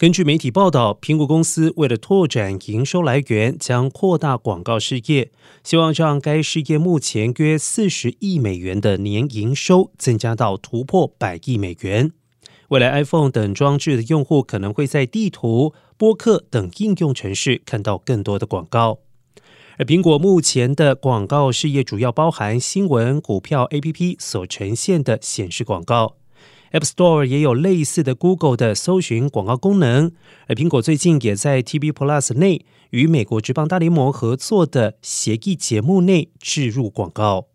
根据媒体报道，苹果公司为了拓展营收来源，将扩大广告事业，希望让该事业目前约四十亿美元的年营收增加到突破百亿美元。未来 iPhone 等装置的用户可能会在地图、播客等应用程式看到更多的广告。而苹果目前的广告事业主要包含新闻、股票、APP 所呈现的显示广告。App Store 也有类似的 Google 的搜寻广告功能，而苹果最近也在 TV Plus 内与美国职棒大联盟合作的协议节目内置入广告。